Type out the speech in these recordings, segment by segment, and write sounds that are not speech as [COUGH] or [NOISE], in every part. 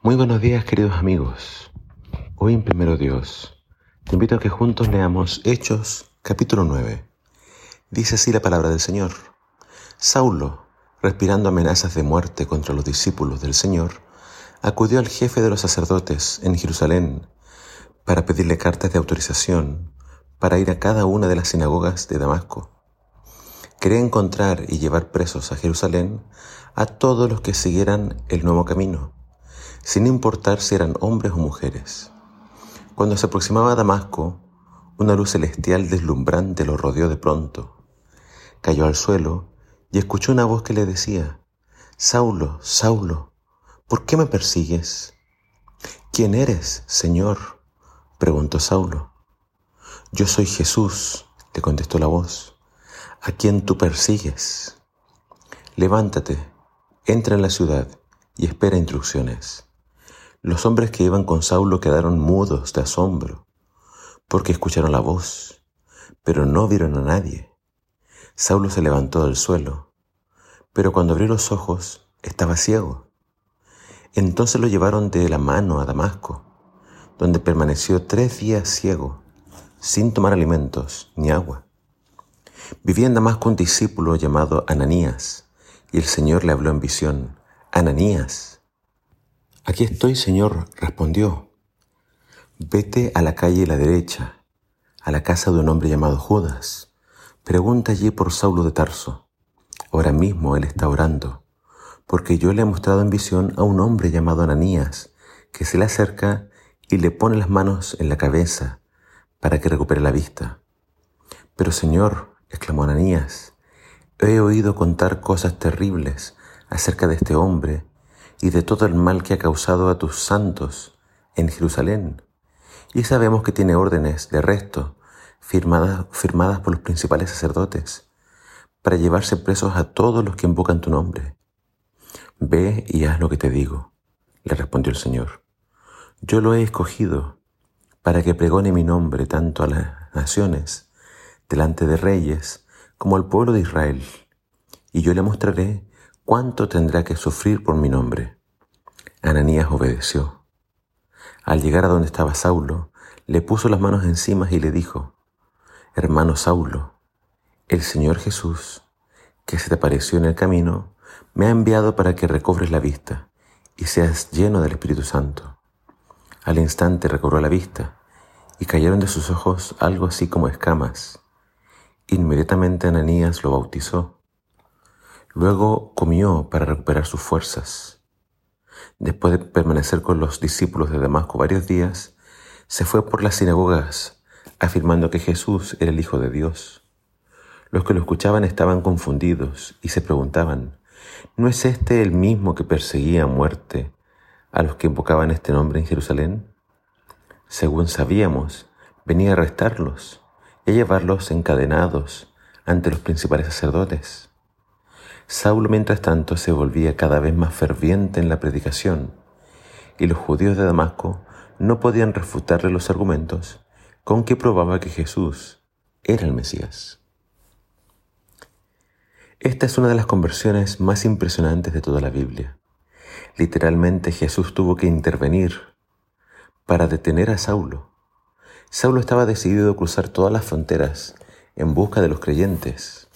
Muy buenos días queridos amigos. Hoy en Primero Dios te invito a que juntos leamos Hechos capítulo 9. Dice así la palabra del Señor. Saulo, respirando amenazas de muerte contra los discípulos del Señor, acudió al jefe de los sacerdotes en Jerusalén para pedirle cartas de autorización para ir a cada una de las sinagogas de Damasco. Quería encontrar y llevar presos a Jerusalén a todos los que siguieran el nuevo camino sin importar si eran hombres o mujeres. Cuando se aproximaba a Damasco, una luz celestial deslumbrante lo rodeó de pronto. Cayó al suelo y escuchó una voz que le decía, Saulo, Saulo, ¿por qué me persigues? ¿Quién eres, Señor? preguntó Saulo. Yo soy Jesús, le contestó la voz, a quien tú persigues. Levántate, entra en la ciudad y espera instrucciones. Los hombres que iban con Saulo quedaron mudos de asombro, porque escucharon la voz, pero no vieron a nadie. Saulo se levantó del suelo, pero cuando abrió los ojos estaba ciego. Entonces lo llevaron de la mano a Damasco, donde permaneció tres días ciego, sin tomar alimentos ni agua. Vivía en Damasco un discípulo llamado Ananías, y el Señor le habló en visión, Ananías. Aquí estoy, Señor, respondió. Vete a la calle a la derecha, a la casa de un hombre llamado Judas. Pregunta allí por Saulo de Tarso. Ahora mismo él está orando, porque yo le he mostrado en visión a un hombre llamado Ananías, que se le acerca y le pone las manos en la cabeza para que recupere la vista. Pero Señor, exclamó Ananías, he oído contar cosas terribles acerca de este hombre y de todo el mal que ha causado a tus santos en Jerusalén. Y sabemos que tiene órdenes de arresto firmadas, firmadas por los principales sacerdotes para llevarse presos a todos los que invocan tu nombre. Ve y haz lo que te digo, le respondió el Señor. Yo lo he escogido para que pregone mi nombre tanto a las naciones, delante de reyes, como al pueblo de Israel, y yo le mostraré ¿cuánto tendrá que sufrir por mi nombre? Ananías obedeció. Al llegar a donde estaba Saulo, le puso las manos encima y le dijo, Hermano Saulo, el Señor Jesús, que se te apareció en el camino, me ha enviado para que recobres la vista y seas lleno del Espíritu Santo. Al instante recobró la vista y cayeron de sus ojos algo así como escamas. Inmediatamente Ananías lo bautizó Luego comió para recuperar sus fuerzas. Después de permanecer con los discípulos de Damasco varios días, se fue por las sinagogas afirmando que Jesús era el Hijo de Dios. Los que lo escuchaban estaban confundidos y se preguntaban, ¿no es este el mismo que perseguía a muerte a los que invocaban este nombre en Jerusalén? Según sabíamos, venía a arrestarlos y a llevarlos encadenados ante los principales sacerdotes. Saulo, mientras tanto, se volvía cada vez más ferviente en la predicación, y los judíos de Damasco no podían refutarle los argumentos con que probaba que Jesús era el Mesías. Esta es una de las conversiones más impresionantes de toda la Biblia. Literalmente Jesús tuvo que intervenir para detener a Saulo. Saulo estaba decidido a cruzar todas las fronteras en busca de los creyentes.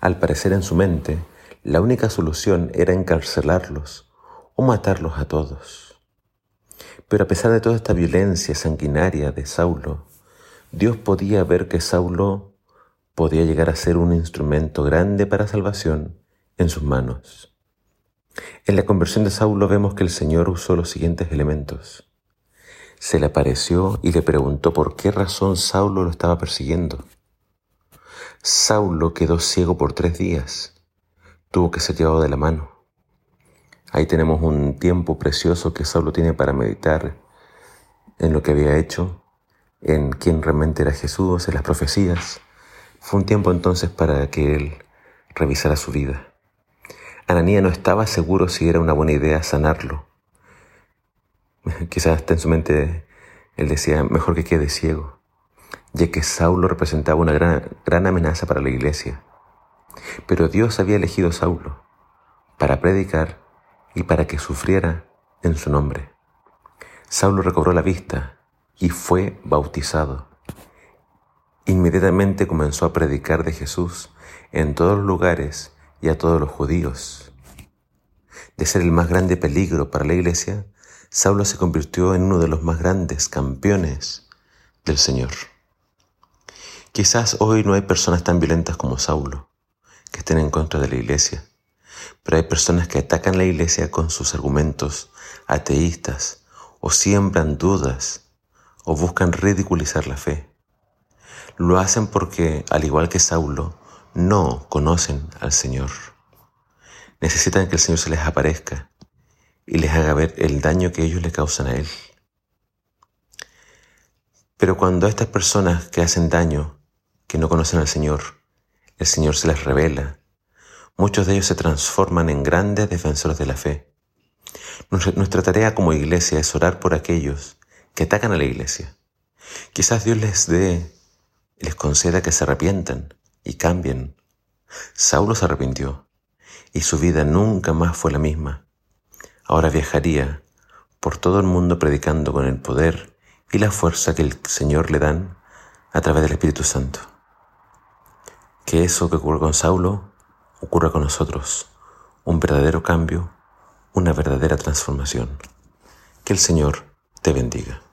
Al parecer en su mente, la única solución era encarcelarlos o matarlos a todos. Pero a pesar de toda esta violencia sanguinaria de Saulo, Dios podía ver que Saulo podía llegar a ser un instrumento grande para salvación en sus manos. En la conversión de Saulo vemos que el Señor usó los siguientes elementos. Se le apareció y le preguntó por qué razón Saulo lo estaba persiguiendo. Saulo quedó ciego por tres días tuvo que ser llevado de la mano. Ahí tenemos un tiempo precioso que Saulo tiene para meditar en lo que había hecho, en quién realmente era Jesús, en las profecías. Fue un tiempo entonces para que él revisara su vida. Ananía no estaba seguro si era una buena idea sanarlo. [LAUGHS] Quizás en su mente él decía, mejor que quede ciego, ya que Saulo representaba una gran, gran amenaza para la iglesia. Pero Dios había elegido a Saulo para predicar y para que sufriera en su nombre. Saulo recobró la vista y fue bautizado. Inmediatamente comenzó a predicar de Jesús en todos los lugares y a todos los judíos. De ser el más grande peligro para la iglesia, Saulo se convirtió en uno de los más grandes campeones del Señor. Quizás hoy no hay personas tan violentas como Saulo, que estén en contra de la iglesia, pero hay personas que atacan la iglesia con sus argumentos ateístas o siembran dudas o buscan ridiculizar la fe. Lo hacen porque, al igual que Saulo, no conocen al Señor. Necesitan que el Señor se les aparezca y les haga ver el daño que ellos le causan a Él. Pero cuando estas personas que hacen daño, que no conocen al Señor, el Señor se les revela, muchos de ellos se transforman en grandes defensores de la fe. Nuestra tarea como iglesia es orar por aquellos que atacan a la iglesia. Quizás Dios les dé, les conceda que se arrepientan y cambien. Saulo se arrepintió y su vida nunca más fue la misma. Ahora viajaría por todo el mundo predicando con el poder y la fuerza que el Señor le dan a través del Espíritu Santo. Que eso que ocurre con Saulo ocurra con nosotros, un verdadero cambio, una verdadera transformación. Que el Señor te bendiga.